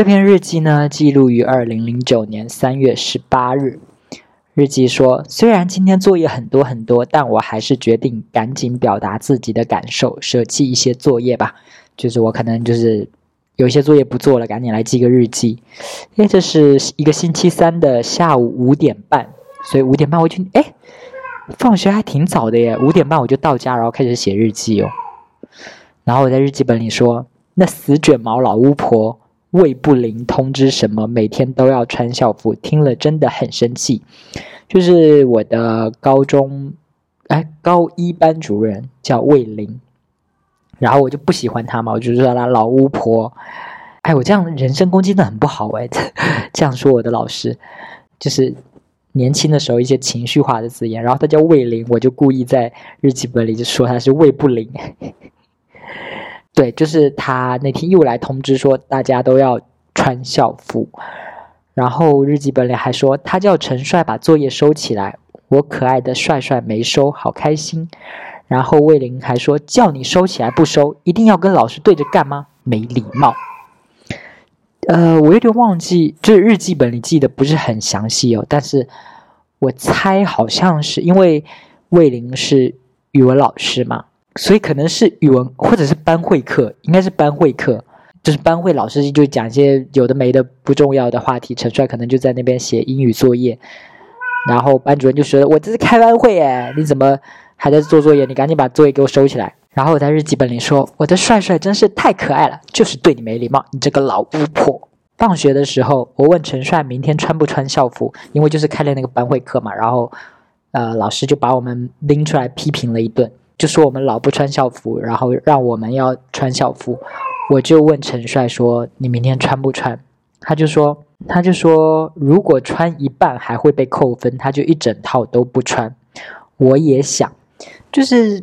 这篇日记呢，记录于二零零九年三月十八日。日记说，虽然今天作业很多很多，但我还是决定赶紧表达自己的感受，舍弃一些作业吧。就是我可能就是有些作业不做了，赶紧来记个日记。因为这是一个星期三的下午五点半，所以五点半我就哎，放学还挺早的耶，五点半我就到家，然后开始写日记哦。然后我在日记本里说，那死卷毛老巫婆。魏不灵通知什么？每天都要穿校服，听了真的很生气。就是我的高中，哎，高一班主任叫魏玲，然后我就不喜欢他嘛，我就说他老巫婆。哎，我这样人身攻击的很不好哎，这样说我的老师，就是年轻的时候一些情绪化的字眼。然后他叫魏玲，我就故意在日记本里就说他是魏不灵。对，就是他那天又来通知说大家都要穿校服，然后日记本里还说他叫陈帅把作业收起来，我可爱的帅帅没收，好开心。然后魏玲还说叫你收起来不收，一定要跟老师对着干吗？没礼貌。呃，我有点忘记，就是日记本里记得不是很详细哦，但是我猜好像是因为魏玲是语文老师嘛。所以可能是语文或者是班会课，应该是班会课，就是班会老师就讲一些有的没的不重要的话题。陈帅可能就在那边写英语作业，然后班主任就说：“我这是开班会哎，你怎么还在做作业？你赶紧把作业给我收起来。”然后我在日记本里说：“我的帅帅真是太可爱了，就是对你没礼貌，你这个老巫婆。”放学的时候，我问陈帅明天穿不穿校服，因为就是开了那个班会课嘛，然后呃老师就把我们拎出来批评了一顿。就说我们老不穿校服，然后让我们要穿校服，我就问陈帅说：“你明天穿不穿？”他就说：“他就说如果穿一半还会被扣分，他就一整套都不穿。”我也想，就是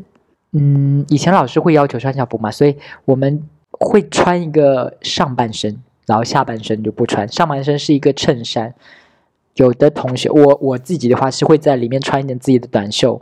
嗯，以前老师会要求穿校服嘛，所以我们会穿一个上半身，然后下半身就不穿。上半身是一个衬衫，有的同学，我我自己的话是会在里面穿一点自己的短袖，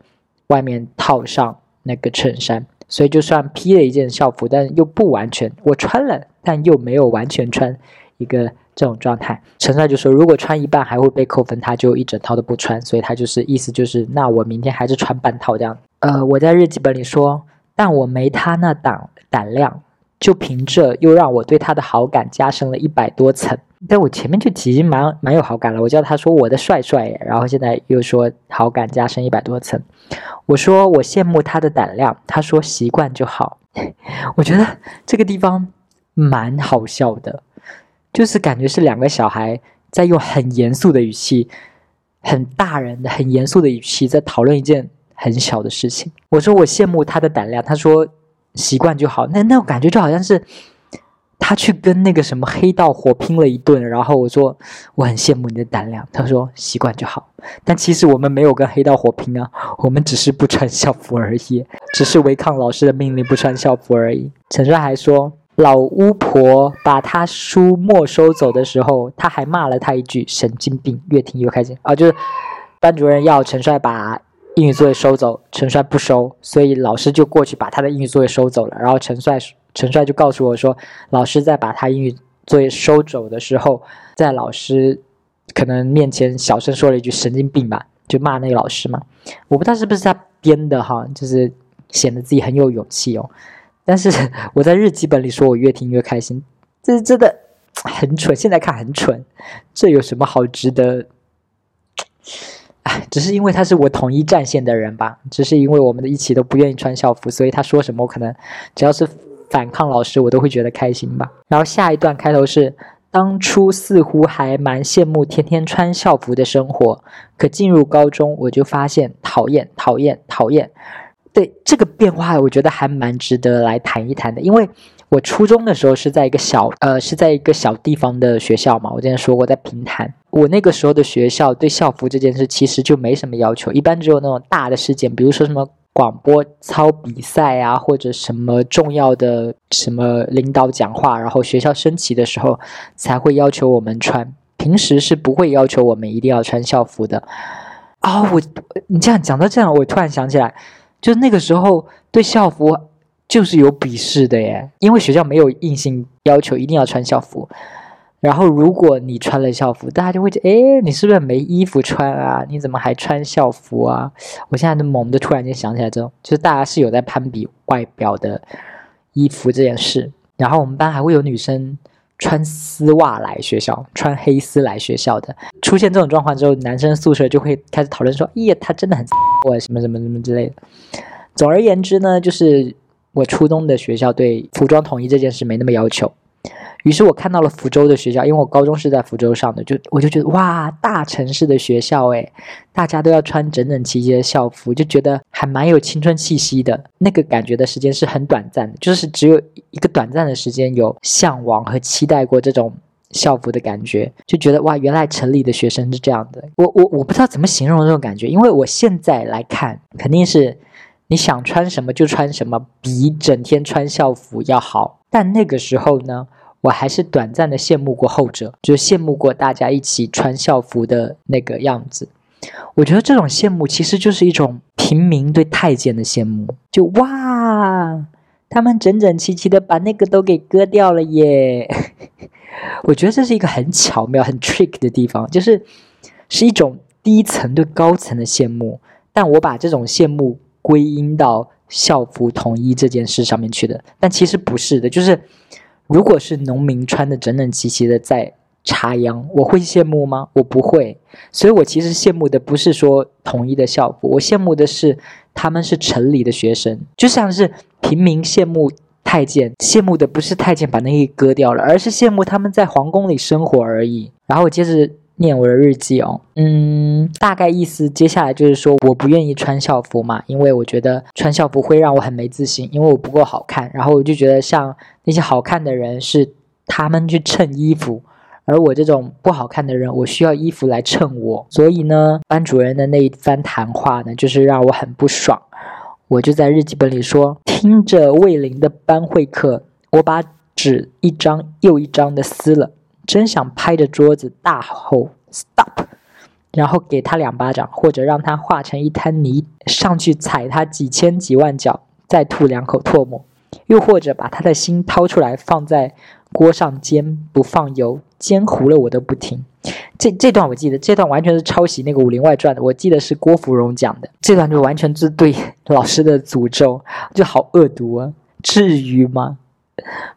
外面套上。那个衬衫，所以就算披了一件校服，但又不完全。我穿了，但又没有完全穿一个这种状态。陈帅就说，如果穿一半还会被扣分，他就一整套都不穿。所以他就是意思就是，那我明天还是穿半套这样。呃，我在日记本里说，但我没他那胆胆量，就凭这又让我对他的好感加深了一百多层。但我前面就已经蛮蛮有好感了，我叫他说我的帅帅，然后现在又说好感加深一百多层。我说我羡慕他的胆量，他说习惯就好。我觉得这个地方蛮好笑的，就是感觉是两个小孩在用很严肃的语气、很大人的、很严肃的语气在讨论一件很小的事情。我说我羡慕他的胆量，他说习惯就好。那那种感觉就好像是。他去跟那个什么黑道火拼了一顿，然后我说我很羡慕你的胆量。他说习惯就好，但其实我们没有跟黑道火拼啊，我们只是不穿校服而已，只是违抗老师的命令不穿校服而已。陈帅还说，老巫婆把他书没收走的时候，他还骂了他一句神经病。越听越开心啊！就是班主任要陈帅把英语作业收走，陈帅不收，所以老师就过去把他的英语作业收走了，然后陈帅。陈帅就告诉我说，老师在把他英语作业收走的时候，在老师可能面前小声说了一句“神经病”吧，就骂那个老师嘛。我不知道是不是他编的哈，就是显得自己很有勇气哦。但是我在日记本里说，我越听越开心，这是真的很蠢，现在看很蠢。这有什么好值得？只是因为他是我统一战线的人吧，只是因为我们的一起都不愿意穿校服，所以他说什么我可能只要是。反抗老师，我都会觉得开心吧。然后下一段开头是：当初似乎还蛮羡慕天天穿校服的生活，可进入高中我就发现讨厌、讨厌、讨厌。对这个变化，我觉得还蛮值得来谈一谈的。因为我初中的时候是在一个小呃是在一个小地方的学校嘛，我之前说过在平潭。我那个时候的学校对校服这件事其实就没什么要求，一般只有那种大的事件，比如说什么。广播操比赛啊，或者什么重要的什么领导讲话，然后学校升旗的时候才会要求我们穿，平时是不会要求我们一定要穿校服的。啊，我你这样讲到这样，我突然想起来，就那个时候对校服就是有鄙视的耶，因为学校没有硬性要求一定要穿校服。然后如果你穿了校服，大家就会觉得，哎，你是不是没衣服穿啊？你怎么还穿校服啊？我现在就猛地突然间想起来，这种就是大家是有在攀比外表的衣服这件事。然后我们班还会有女生穿丝袜来学校，穿黑丝来学校的。出现这种状况之后，男生宿舍就会开始讨论说，耶，他真的很我 什么什么什么之类的。总而言之呢，就是我初中的学校对服装统一这件事没那么要求。于是我看到了福州的学校，因为我高中是在福州上的，就我就觉得哇，大城市的学校诶，大家都要穿整整齐齐的校服，就觉得还蛮有青春气息的。那个感觉的时间是很短暂的，就是只有一个短暂的时间有向往和期待过这种校服的感觉，就觉得哇，原来城里的学生是这样的。我我我不知道怎么形容这种感觉，因为我现在来看，肯定是你想穿什么就穿什么，比整天穿校服要好。但那个时候呢？我还是短暂的羡慕过后者，就羡慕过大家一起穿校服的那个样子。我觉得这种羡慕其实就是一种平民对太监的羡慕，就哇，他们整整齐齐的把那个都给割掉了耶。我觉得这是一个很巧妙、很 trick 的地方，就是是一种低层对高层的羡慕，但我把这种羡慕归因到校服统一这件事上面去的，但其实不是的，就是。如果是农民穿的整整齐齐的在插秧，我会羡慕吗？我不会。所以我其实羡慕的不是说统一的校服，我羡慕的是他们是城里的学生，就像是平民羡慕太监，羡慕的不是太监把那个割掉了，而是羡慕他们在皇宫里生活而已。然后接着。念我的日记哦，嗯，大概意思接下来就是说，我不愿意穿校服嘛，因为我觉得穿校服会让我很没自信，因为我不够好看。然后我就觉得像那些好看的人是他们去衬衣服，而我这种不好看的人，我需要衣服来衬我。所以呢，班主任的那一番谈话呢，就是让我很不爽。我就在日记本里说，听着魏林的班会课，我把纸一张又一张的撕了。真想拍着桌子大吼 “stop”，然后给他两巴掌，或者让他化成一滩泥上去踩他几千几万脚，再吐两口唾沫；又或者把他的心掏出来放在锅上煎，不放油，煎糊了我都不听。这这段我记得，这段完全是抄袭那个《武林外传》的，我记得是郭芙蓉讲的。这段就完全是对老师的诅咒，就好恶毒啊！至于吗？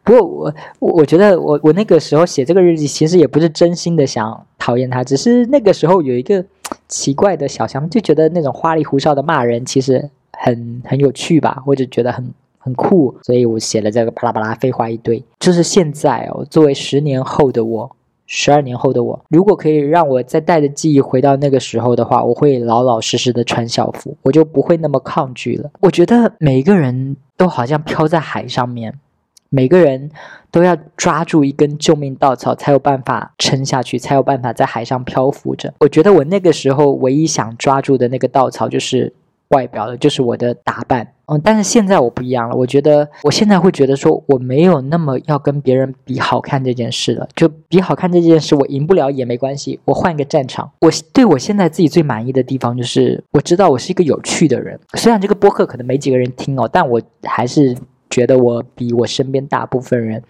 不过我我我觉得我我那个时候写这个日记，其实也不是真心的想讨厌他，只是那个时候有一个奇怪的小想法，就觉得那种花里胡哨的骂人其实很很有趣吧，或者觉得很很酷，所以我写了这个巴拉巴拉废话一堆。就是现在哦，作为十年后的我，十二年后的我，如果可以让我再带着记忆回到那个时候的话，我会老老实实的穿校服，我就不会那么抗拒了。我觉得每一个人都好像飘在海上面。每个人都要抓住一根救命稻草，才有办法撑下去，才有办法在海上漂浮着。我觉得我那个时候唯一想抓住的那个稻草就是外表的，就是我的打扮。嗯，但是现在我不一样了。我觉得我现在会觉得说，我没有那么要跟别人比好看这件事了。就比好看这件事，我赢不了也没关系，我换一个战场。我对我现在自己最满意的地方就是，我知道我是一个有趣的人。虽然这个播客可能没几个人听哦，但我还是。觉得我比我身边大部分人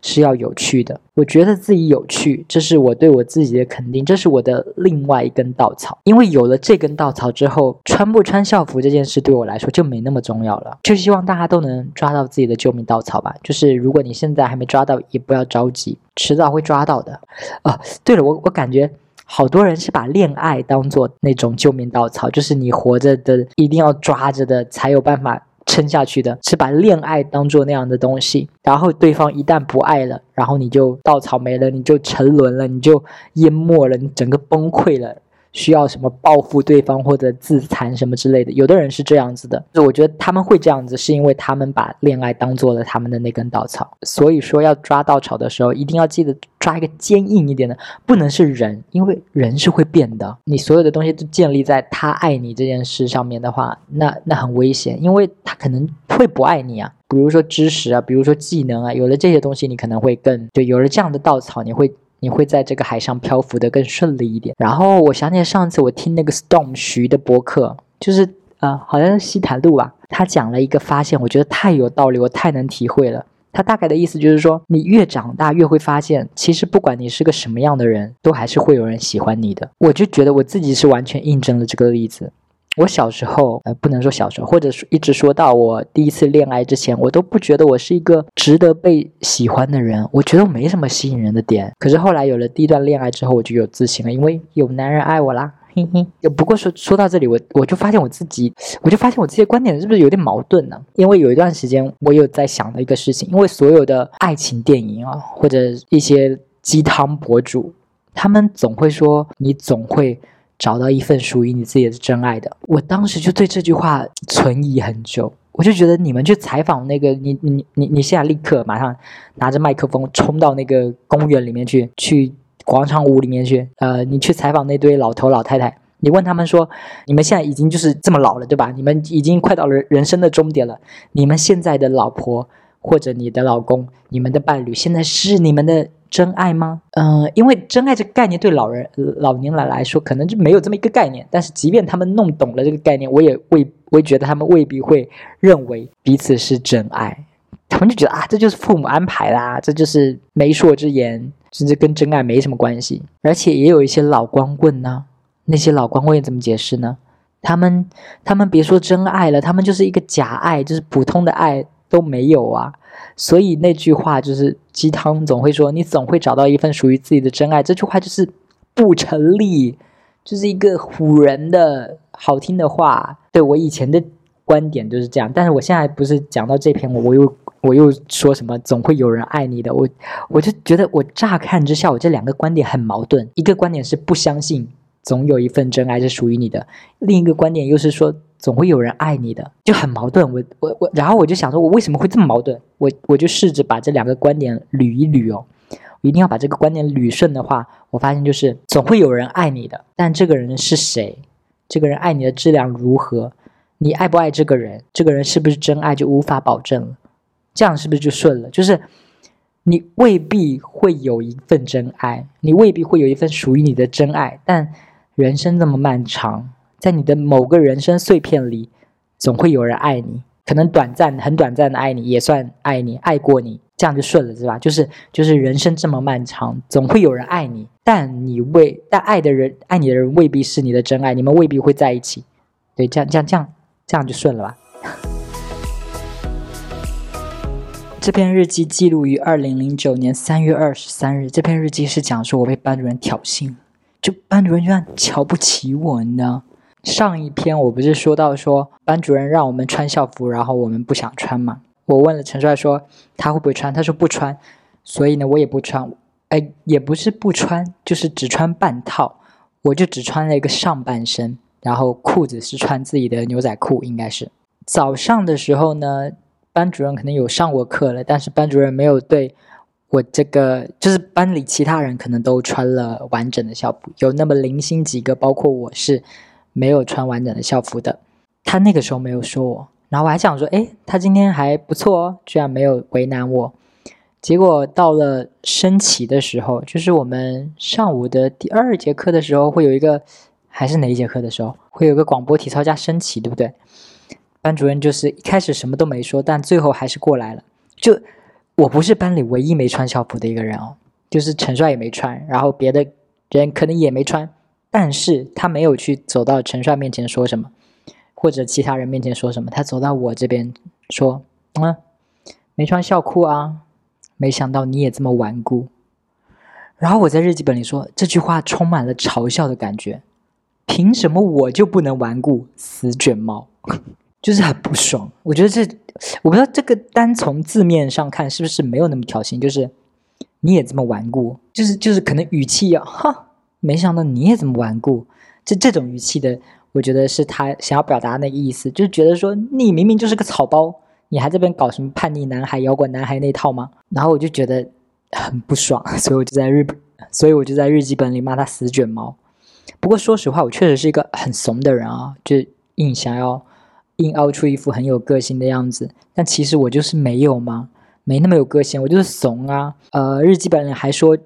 是要有趣的。我觉得自己有趣，这是我对我自己的肯定，这是我的另外一根稻草。因为有了这根稻草之后，穿不穿校服这件事对我来说就没那么重要了。就希望大家都能抓到自己的救命稻草吧。就是如果你现在还没抓到，也不要着急，迟早会抓到的。啊，对了，我我感觉好多人是把恋爱当做那种救命稻草，就是你活着的一定要抓着的才有办法。撑下去的是把恋爱当做那样的东西，然后对方一旦不爱了，然后你就稻草没了，你就沉沦了，你就淹没了，你整个崩溃了。需要什么报复对方或者自残什么之类的，有的人是这样子的。就我觉得他们会这样子，是因为他们把恋爱当做了他们的那根稻草。所以说要抓稻草的时候，一定要记得抓一个坚硬一点的，不能是人，因为人是会变的。你所有的东西都建立在他爱你这件事上面的话，那那很危险，因为他可能会不爱你啊。比如说知识啊，比如说技能啊，有了这些东西，你可能会更就。有了这样的稻草，你会。你会在这个海上漂浮的更顺利一点。然后我想起上次我听那个 Storm 徐的博客，就是呃，好像是西坦路吧，他讲了一个发现，我觉得太有道理，我太能体会了。他大概的意思就是说，你越长大越会发现，其实不管你是个什么样的人，都还是会有人喜欢你的。我就觉得我自己是完全印证了这个例子。我小时候，呃，不能说小时候，或者说一直说到我第一次恋爱之前，我都不觉得我是一个值得被喜欢的人。我觉得我没什么吸引人的点。可是后来有了第一段恋爱之后，我就有自信了，因为有男人爱我啦。嘿嘿。不过说说到这里，我我就发现我自己，我就发现我这些观点是不是有点矛盾呢？因为有一段时间，我有在想的一个事情，因为所有的爱情电影啊，或者一些鸡汤博主，他们总会说，你总会。找到一份属于你自己的真爱的，我当时就对这句话存疑很久。我就觉得你们去采访那个你你你你现在立刻马上拿着麦克风冲到那个公园里面去，去广场舞里面去，呃，你去采访那堆老头老太太，你问他们说，你们现在已经就是这么老了，对吧？你们已经快到了人生的终点了，你们现在的老婆或者你的老公，你们的伴侣，现在是你们的。真爱吗？嗯，因为真爱这个概念对老人、老年人来说可能就没有这么一个概念。但是，即便他们弄懂了这个概念，我也未我也觉得他们未必会认为彼此是真爱。他们就觉得啊，这就是父母安排啦，这就是媒妁之言，甚至跟真爱没什么关系。而且也有一些老光棍呢，那些老光棍怎么解释呢？他们他们别说真爱了，他们就是一个假爱，就是普通的爱都没有啊。所以那句话就是鸡汤，总会说你总会找到一份属于自己的真爱。这句话就是不成立，就是一个唬人的好听的话。对我以前的观点就是这样，但是我现在不是讲到这篇，我又我又说什么总会有人爱你的。我我就觉得我乍看之下，我这两个观点很矛盾。一个观点是不相信总有一份真爱是属于你的，另一个观点又是说。总会有人爱你的，就很矛盾。我我我，然后我就想说，我为什么会这么矛盾？我我就试着把这两个观点捋一捋哦。我一定要把这个观点捋顺的话，我发现就是总会有人爱你的，但这个人是谁？这个人爱你的质量如何？你爱不爱这个人？这个人是不是真爱就无法保证了。这样是不是就顺了？就是你未必会有一份真爱，你未必会有一份属于你的真爱，但人生这么漫长。在你的某个人生碎片里，总会有人爱你，可能短暂、很短暂的爱你，也算爱你、爱过你，这样就顺了，是吧？就是就是人生这么漫长，总会有人爱你，但你未但爱的人、爱你的人未必是你的真爱，你们未必会在一起。对，这样这样这样这样就顺了吧。这篇日记记录于二零零九年三月二十三日。这篇日记是讲述我被班主任挑衅，就班主任居然瞧不起我，你知道？上一篇我不是说到说班主任让我们穿校服，然后我们不想穿嘛？我问了陈帅说他会不会穿，他说不穿，所以呢我也不穿，哎也不是不穿，就是只穿半套，我就只穿了一个上半身，然后裤子是穿自己的牛仔裤，应该是早上的时候呢，班主任可能有上过课了，但是班主任没有对我这个，就是班里其他人可能都穿了完整的校服，有那么零星几个，包括我是。没有穿完整的校服的，他那个时候没有说我，然后我还想说，哎，他今天还不错哦，居然没有为难我。结果到了升旗的时候，就是我们上午的第二节课的时候，会有一个，还是哪一节课的时候，会有个广播体操加升旗，对不对？班主任就是一开始什么都没说，但最后还是过来了。就我不是班里唯一没穿校服的一个人哦，就是陈帅也没穿，然后别的人可能也没穿。但是他没有去走到陈帅面前说什么，或者其他人面前说什么，他走到我这边说：“啊，没穿校裤啊，没想到你也这么顽固。”然后我在日记本里说这句话充满了嘲笑的感觉，凭什么我就不能顽固？死卷毛，就是很不爽。我觉得这，我不知道这个单从字面上看是不是没有那么挑衅，就是你也这么顽固，就是就是可能语气要哈。没想到你也这么顽固，这这种语气的，我觉得是他想要表达那个意思，就是觉得说你明明就是个草包，你还这边搞什么叛逆男孩、摇滚男孩那套吗？然后我就觉得很不爽，所以我就在日，所以我就在日记本里骂他死卷毛。不过说实话，我确实是一个很怂的人啊，就硬想要硬凹出一副很有个性的样子，但其实我就是没有嘛？没那么有个性，我就是怂啊。呃，日记本里还说。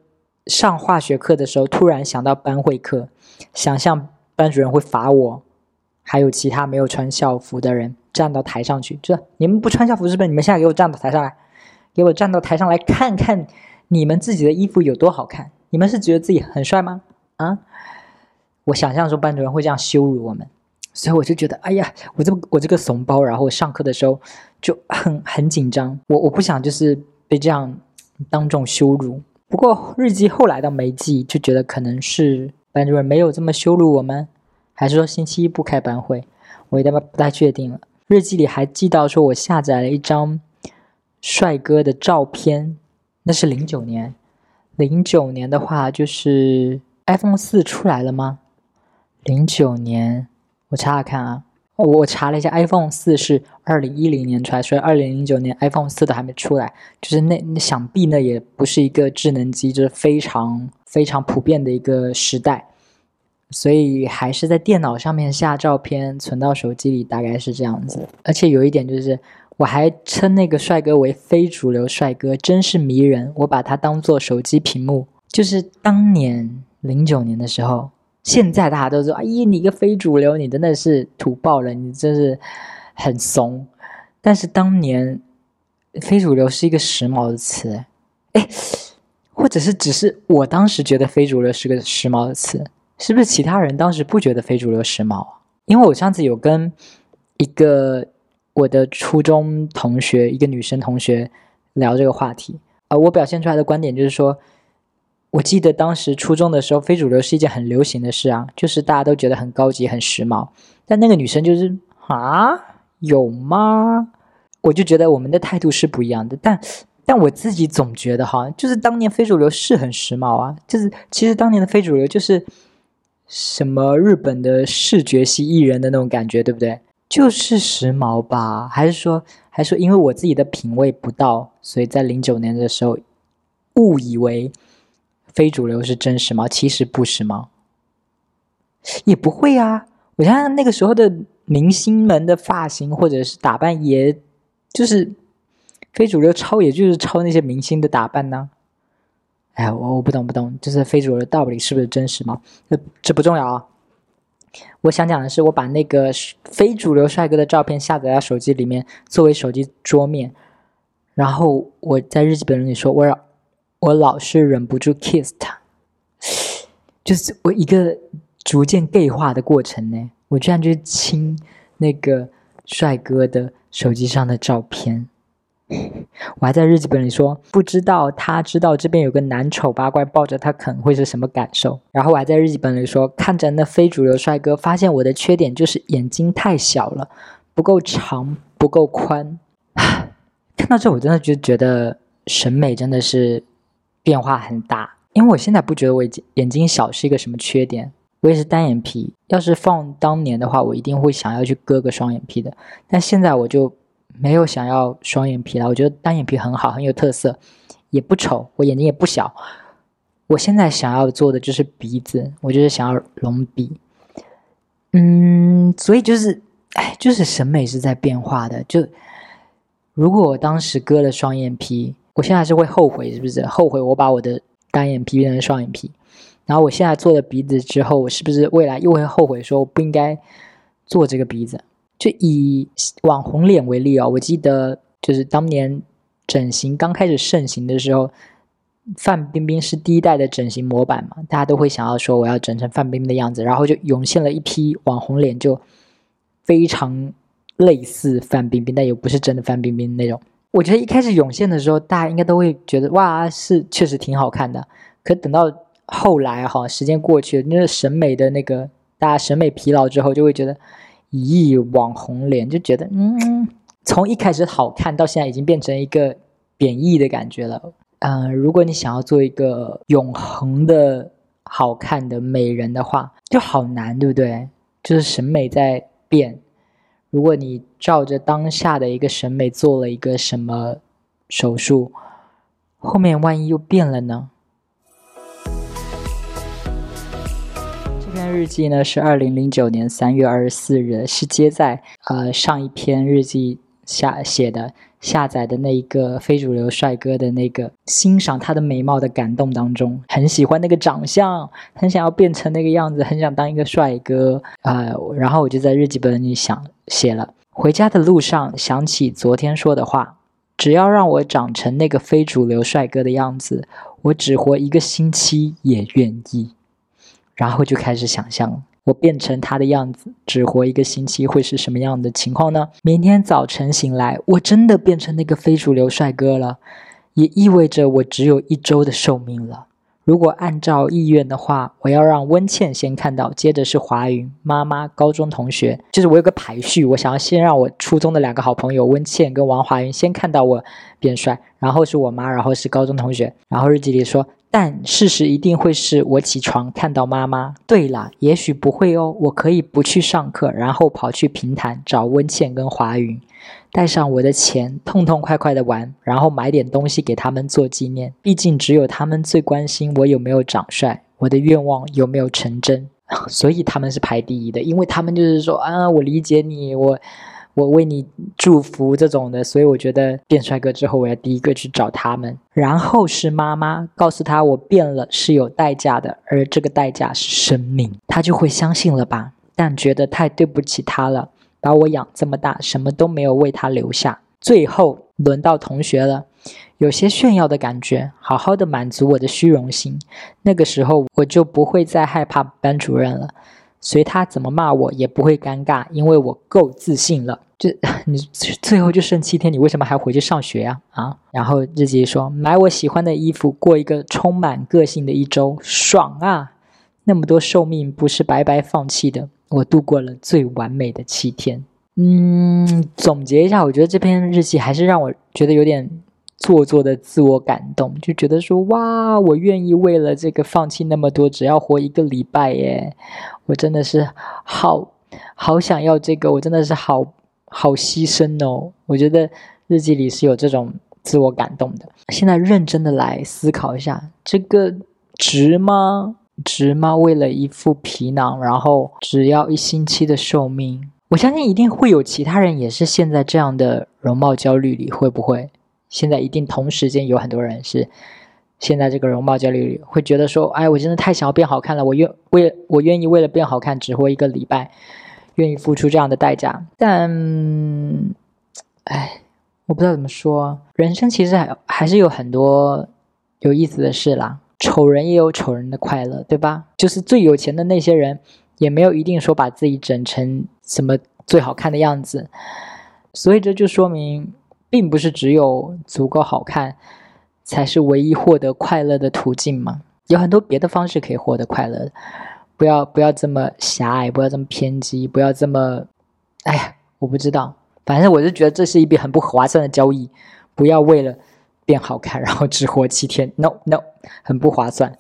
上化学课的时候，突然想到班会课，想象班主任会罚我，还有其他没有穿校服的人站到台上去，就你们不穿校服是不是？你们现在给我站到台上来，给我站到台上来看看你们自己的衣服有多好看。你们是觉得自己很帅吗？啊？我想象说班主任会这样羞辱我们，所以我就觉得，哎呀，我这么我这个怂包，然后我上课的时候就很很紧张，我我不想就是被这样当众羞辱。不过日记后来倒没记，就觉得可能是班主任没有这么羞辱我们，还是说星期一不开班会，我有点不太确定了。日记里还记到说我下载了一张帅哥的照片，那是零九年，零九年的话就是 iPhone 四出来了吗？零九年，我查查看啊，我查了一下，iPhone 四是二零一零年出来，所以二零零九年 iPhone 四都还没出来，就是那那想必那也不是一个智能机，就是非常非常普遍的一个时代，所以还是在电脑上面下照片，存到手机里，大概是这样子。而且有一点就是，我还称那个帅哥为非主流帅哥，真是迷人，我把它当做手机屏幕，就是当年零九年的时候。现在大家都说：“哎呀，你个非主流，你真的是土爆了，你真是很怂。”但是当年，非主流是一个时髦的词，哎，或者是只是我当时觉得非主流是个时髦的词，是不是其他人当时不觉得非主流时髦？因为我上次有跟一个我的初中同学，一个女生同学聊这个话题，而我表现出来的观点就是说。我记得当时初中的时候，非主流是一件很流行的事啊，就是大家都觉得很高级、很时髦。但那个女生就是啊，有吗？我就觉得我们的态度是不一样的。但但我自己总觉得哈，就是当年非主流是很时髦啊，就是其实当年的非主流就是什么日本的视觉系艺人的那种感觉，对不对？就是时髦吧？还是说，还是说，因为我自己的品味不到，所以在零九年的时候误以为。非主流是真实吗？其实不是吗？也不会啊！我想想那个时候的明星们的发型或者是打扮，也就是非主流抄，也就是抄那些明星的打扮呢。哎，我我不懂不懂，就是非主流到底是不是真实吗？这这不重要啊！我想讲的是，我把那个非主流帅哥的照片下载到手机里面，作为手机桌面，然后我在日记本里说，我要。我老是忍不住 kiss 他，就是我一个逐渐 gay 化的过程呢。我居然就亲那个帅哥的手机上的照片，我还在日记本里说，不知道他知道这边有个男丑八怪抱着他啃会是什么感受。然后我还在日记本里说，看着那非主流帅哥，发现我的缺点就是眼睛太小了，不够长，不够宽。看到这，我真的就觉得审美真的是。变化很大，因为我现在不觉得我眼睛小是一个什么缺点，我也是单眼皮。要是放当年的话，我一定会想要去割个双眼皮的。但现在我就没有想要双眼皮了，我觉得单眼皮很好，很有特色，也不丑，我眼睛也不小。我现在想要做的就是鼻子，我就是想要隆鼻。嗯，所以就是，哎，就是审美是在变化的。就如果我当时割了双眼皮。我现在是会后悔，是不是后悔我把我的单眼皮变成双眼皮？然后我现在做了鼻子之后，我是不是未来又会后悔，说我不应该做这个鼻子？就以网红脸为例哦，我记得就是当年整形刚开始盛行的时候，范冰冰是第一代的整形模板嘛，大家都会想要说我要整成范冰冰的样子，然后就涌现了一批网红脸，就非常类似范冰冰，但又不是真的范冰冰那种。我觉得一开始涌现的时候，大家应该都会觉得哇，是确实挺好看的。可等到后来哈，时间过去，那个审美的那个大家审美疲劳之后，就会觉得，咦，网红脸就觉得，嗯，从一开始好看到现在已经变成一个贬义的感觉了。嗯，如果你想要做一个永恒的好看的美人的话，就好难，对不对？就是审美在变。如果你照着当下的一个审美做了一个什么手术，后面万一又变了呢？这篇日记呢是二零零九年三月二十四日，是接在呃上一篇日记下写的。下载的那一个非主流帅哥的那个欣赏他的美貌的感动当中，很喜欢那个长相，很想要变成那个样子，很想当一个帅哥啊！然后我就在日记本里想写了：回家的路上想起昨天说的话，只要让我长成那个非主流帅哥的样子，我只活一个星期也愿意。然后就开始想象了，我变成他的样子，只活一个星期会是什么样的情况呢？明天早晨醒来，我真的变成那个非主流帅哥了，也意味着我只有一周的寿命了。如果按照意愿的话，我要让温倩先看到，接着是华云妈妈、高中同学，就是我有个排序，我想要先让我初中的两个好朋友温倩跟王华云先看到我变帅，然后是我妈，然后是高中同学，然后日记里说。但事实一定会是我起床看到妈妈。对了，也许不会哦，我可以不去上课，然后跑去平潭找温倩跟华云，带上我的钱，痛痛快快的玩，然后买点东西给他们做纪念。毕竟只有他们最关心我有没有长帅，我的愿望有没有成真，所以他们是排第一的，因为他们就是说啊，我理解你，我。我为你祝福这种的，所以我觉得变帅哥之后，我要第一个去找他们。然后是妈妈告诉他我变了是有代价的，而这个代价是生命，他就会相信了吧？但觉得太对不起他了，把我养这么大，什么都没有为他留下。最后轮到同学了，有些炫耀的感觉，好好的满足我的虚荣心。那个时候我就不会再害怕班主任了。随他怎么骂我也不会尴尬，因为我够自信了。就 你最后就剩七天，你为什么还回去上学呀？啊！然后日记说买我喜欢的衣服，过一个充满个性的一周，爽啊！那么多寿命不是白白放弃的，我度过了最完美的七天。嗯，总结一下，我觉得这篇日记还是让我觉得有点。做作的自我感动，就觉得说哇，我愿意为了这个放弃那么多，只要活一个礼拜耶！我真的是好好想要这个，我真的是好好牺牲哦。我觉得日记里是有这种自我感动的。现在认真的来思考一下，这个值吗？值吗？为了一副皮囊，然后只要一星期的寿命，我相信一定会有其他人也是陷在这样的容貌焦虑里，会不会？现在一定同时间有很多人是现在这个容貌焦虑，会觉得说：“哎，我真的太想要变好看了，我愿为我愿意为了变好看只活一个礼拜，愿意付出这样的代价。”但，哎，我不知道怎么说，人生其实还还是有很多有意思的事啦。丑人也有丑人的快乐，对吧？就是最有钱的那些人，也没有一定说把自己整成什么最好看的样子，所以这就说明。并不是只有足够好看，才是唯一获得快乐的途径嘛？有很多别的方式可以获得快乐，不要不要这么狭隘，不要这么偏激，不要这么……哎呀，我不知道，反正我是觉得这是一笔很不划算的交易。不要为了变好看，然后只活七天，no no，很不划算。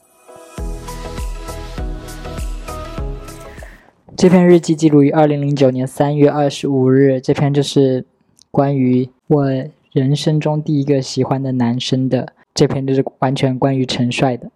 这篇日记记录于二零零九年三月二十五日，这篇就是关于。我人生中第一个喜欢的男生的这篇就是完全关于陈帅的。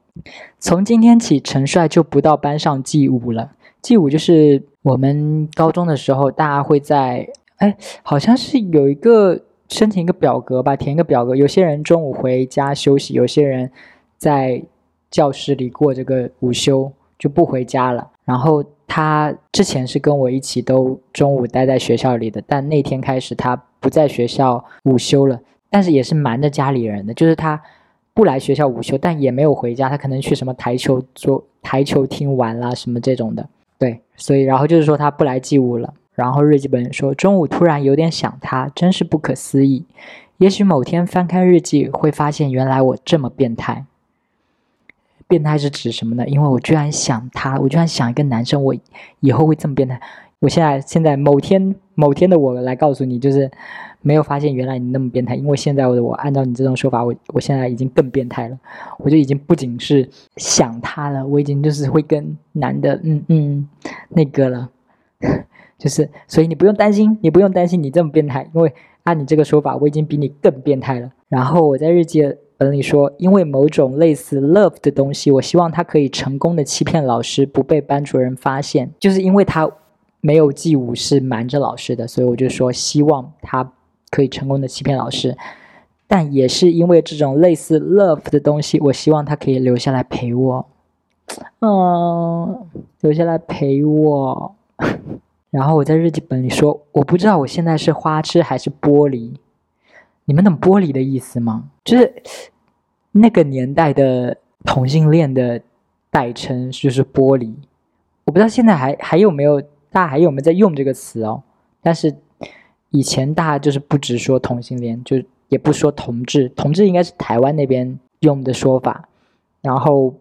从今天起，陈帅就不到班上记舞了。记舞就是我们高中的时候，大家会在哎，好像是有一个申请一个表格吧，填一个表格。有些人中午回家休息，有些人在教室里过这个午休就不回家了。然后他之前是跟我一起都中午待在学校里的，但那天开始他。不在学校午休了，但是也是瞒着家里人的，就是他不来学校午休，但也没有回家，他可能去什么台球桌、台球厅玩啦，什么这种的。对，所以然后就是说他不来记舞了。然后日记本说中午突然有点想他，真是不可思议。也许某天翻开日记会发现，原来我这么变态。变态是指什么呢？因为我居然想他，我居然想一个男生，我以后会这么变态。我现在现在某天某天的我来告诉你，就是没有发现原来你那么变态，因为现在我我按照你这种说法，我我现在已经更变态了，我就已经不仅是想他了，我已经就是会跟男的嗯嗯那个了，就是所以你不用担心，你不用担心你这么变态，因为按你这个说法，我已经比你更变态了。然后我在日记本里说，因为某种类似 love 的东西，我希望他可以成功的欺骗老师，不被班主任发现，就是因为他。没有记舞是瞒着老师的，所以我就说希望他可以成功的欺骗老师，但也是因为这种类似 love 的东西，我希望他可以留下来陪我，嗯，留下来陪我。然后我在日记本里说，我不知道我现在是花痴还是玻璃，你们懂玻璃的意思吗？就是那个年代的同性恋的代称就是玻璃。我不知道现在还还有没有大家还有没有在用这个词哦？但是以前大家就是不只说同性恋，就也不说同志，同志应该是台湾那边用的说法。然后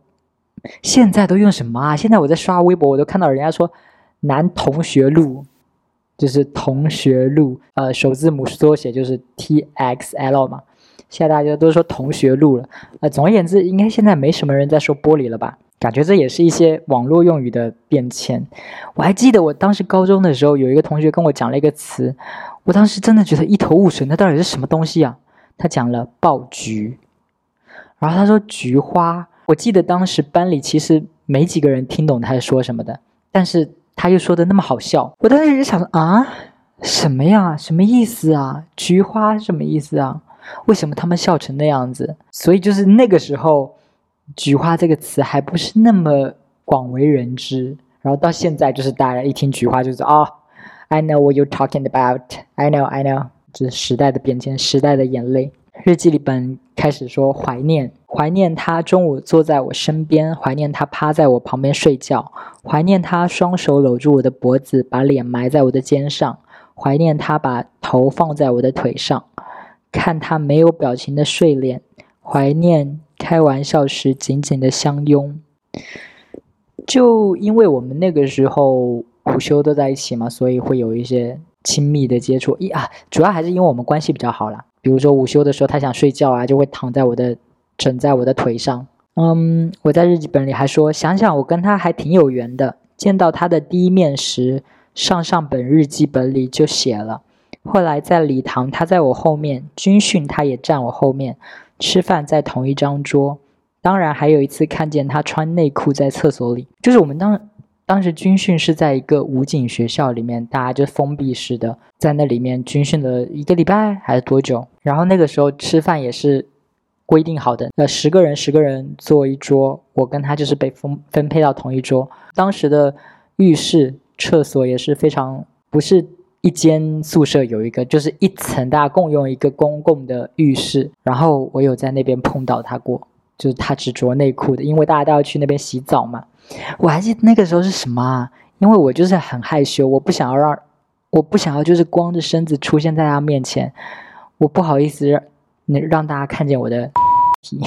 现在都用什么啊？现在我在刷微博，我都看到人家说男同学录。就是同学录，呃，首字母缩写就是 T X L 嘛。现在大家都说同学录了，呃，总而言之，应该现在没什么人在说玻璃了吧？感觉这也是一些网络用语的变迁。我还记得我当时高中的时候，有一个同学跟我讲了一个词，我当时真的觉得一头雾水，那到底是什么东西啊？他讲了爆菊，然后他说菊花。我记得当时班里其实没几个人听懂他在说什么的，但是。他又说的那么好笑，我当时就想啊，什么呀？什么意思啊？菊花什么意思啊？为什么他们笑成那样子？所以就是那个时候，菊花这个词还不是那么广为人知。然后到现在，就是大家一听菊花，就是啊，I know what you're talking about. I know, I know. 这是时代的变迁，时代的眼泪。日记里本开始说怀念，怀念他中午坐在我身边，怀念他趴在我旁边睡觉，怀念他双手搂住我的脖子，把脸埋在我的肩上，怀念他把头放在我的腿上，看他没有表情的睡脸，怀念开玩笑时紧紧的相拥。就因为我们那个时候午休都在一起嘛，所以会有一些亲密的接触。一啊，主要还是因为我们关系比较好啦。比如说午休的时候，他想睡觉啊，就会躺在我的枕在我的腿上。嗯，我在日记本里还说，想想我跟他还挺有缘的。见到他的第一面时，上上本日记本里就写了。后来在礼堂，他在我后面；军训，他也站我后面。吃饭在同一张桌。当然，还有一次看见他穿内裤在厕所里，就是我们当。当时军训是在一个武警学校里面，大家就封闭式的在那里面军训了一个礼拜还是多久？然后那个时候吃饭也是规定好的，那，十个人十个人坐一桌，我跟他就是被分分配到同一桌。当时的浴室、厕所也是非常不是一间宿舍有一个，就是一层大家共用一个公共的浴室。然后我有在那边碰到他过，就是他只着内裤的，因为大家都要去那边洗澡嘛。我还记得那个时候是什么啊？因为我就是很害羞，我不想要让，我不想要就是光着身子出现在他面前，我不好意思让让大家看见我的体，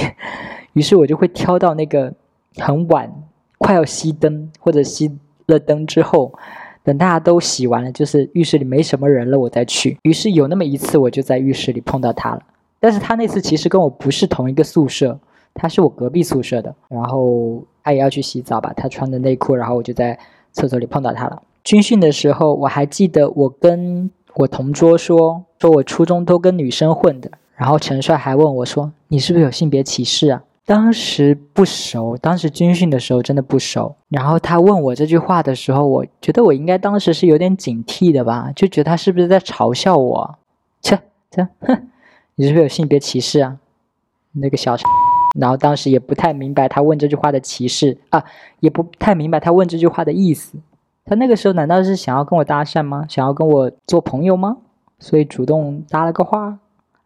于是我就会挑到那个很晚，快要熄灯或者熄了灯之后，等大家都洗完了，就是浴室里没什么人了，我再去。于是有那么一次，我就在浴室里碰到他了，但是他那次其实跟我不是同一个宿舍，他是我隔壁宿舍的，然后。他也要去洗澡吧？他穿的内裤，然后我就在厕所里碰到他了。军训的时候，我还记得我跟我同桌说，说我初中都跟女生混的。然后陈帅还问我说：“你是不是有性别歧视啊？”当时不熟，当时军训的时候真的不熟。然后他问我这句话的时候，我觉得我应该当时是有点警惕的吧，就觉得他是不是在嘲笑我？切，切哼，你是不是有性别歧视啊？那个小。然后当时也不太明白他问这句话的歧视啊，也不太明白他问这句话的意思。他那个时候难道是想要跟我搭讪吗？想要跟我做朋友吗？所以主动搭了个话。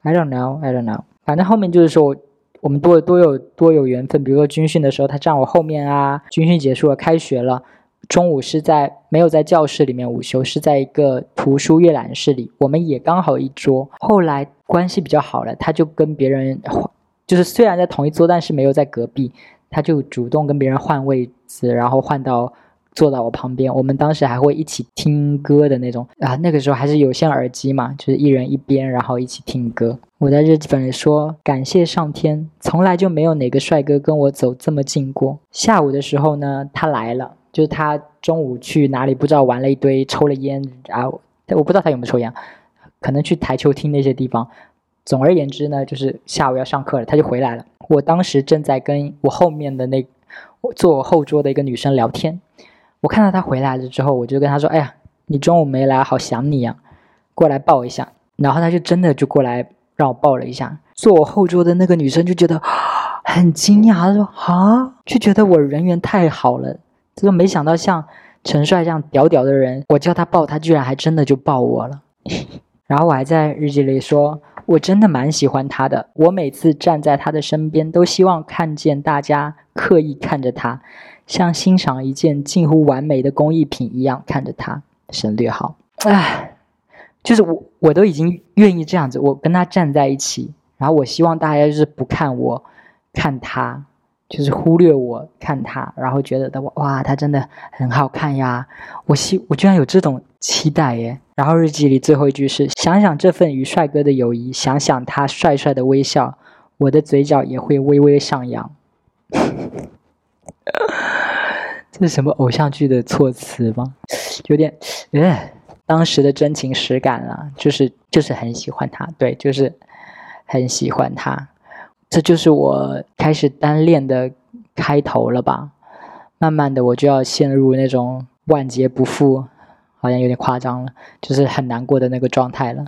I don't know, I don't know。反正后面就是说，我们多多有多有缘分。比如说军训的时候，他站我后面啊。军训结束了，开学了，中午是在没有在教室里面午休，是在一个图书阅览室里。我们也刚好一桌。后来关系比较好了，他就跟别人换。就是虽然在同一桌，但是没有在隔壁，他就主动跟别人换位子，然后换到坐到我旁边。我们当时还会一起听歌的那种啊，那个时候还是有线耳机嘛，就是一人一边，然后一起听歌。我在日记本里说，感谢上天，从来就没有哪个帅哥跟我走这么近过。下午的时候呢，他来了，就是他中午去哪里不知道玩了一堆，抽了烟啊，我不知道他有没有抽烟，可能去台球厅那些地方。总而言之呢，就是下午要上课了，他就回来了。我当时正在跟我后面的那坐我后桌的一个女生聊天，我看到他回来了之后，我就跟他说：“哎呀，你中午没来，好想你呀，过来抱一下。”然后他就真的就过来让我抱了一下。坐我后桌的那个女生就觉得很惊讶，她说：“啊，就觉得我人缘太好了，她说没想到像陈帅这样屌屌的人，我叫他抱他，居然还真的就抱我了。”然后我还在日记里说。我真的蛮喜欢他的。我每次站在他的身边，都希望看见大家刻意看着他，像欣赏一件近乎完美的工艺品一样看着他。省略号，唉，就是我，我都已经愿意这样子，我跟他站在一起，然后我希望大家就是不看我，看他。就是忽略我看他，然后觉得他哇，他真的很好看呀！我希我居然有这种期待耶。然后日记里最后一句是：想想这份与帅哥的友谊，想想他帅帅的微笑，我的嘴角也会微微上扬。这是什么偶像剧的措辞吗？有点，哎，当时的真情实感啊，就是就是很喜欢他，对，就是很喜欢他。这就是我开始单恋的开头了吧？慢慢的，我就要陷入那种万劫不复，好像有点夸张了，就是很难过的那个状态了。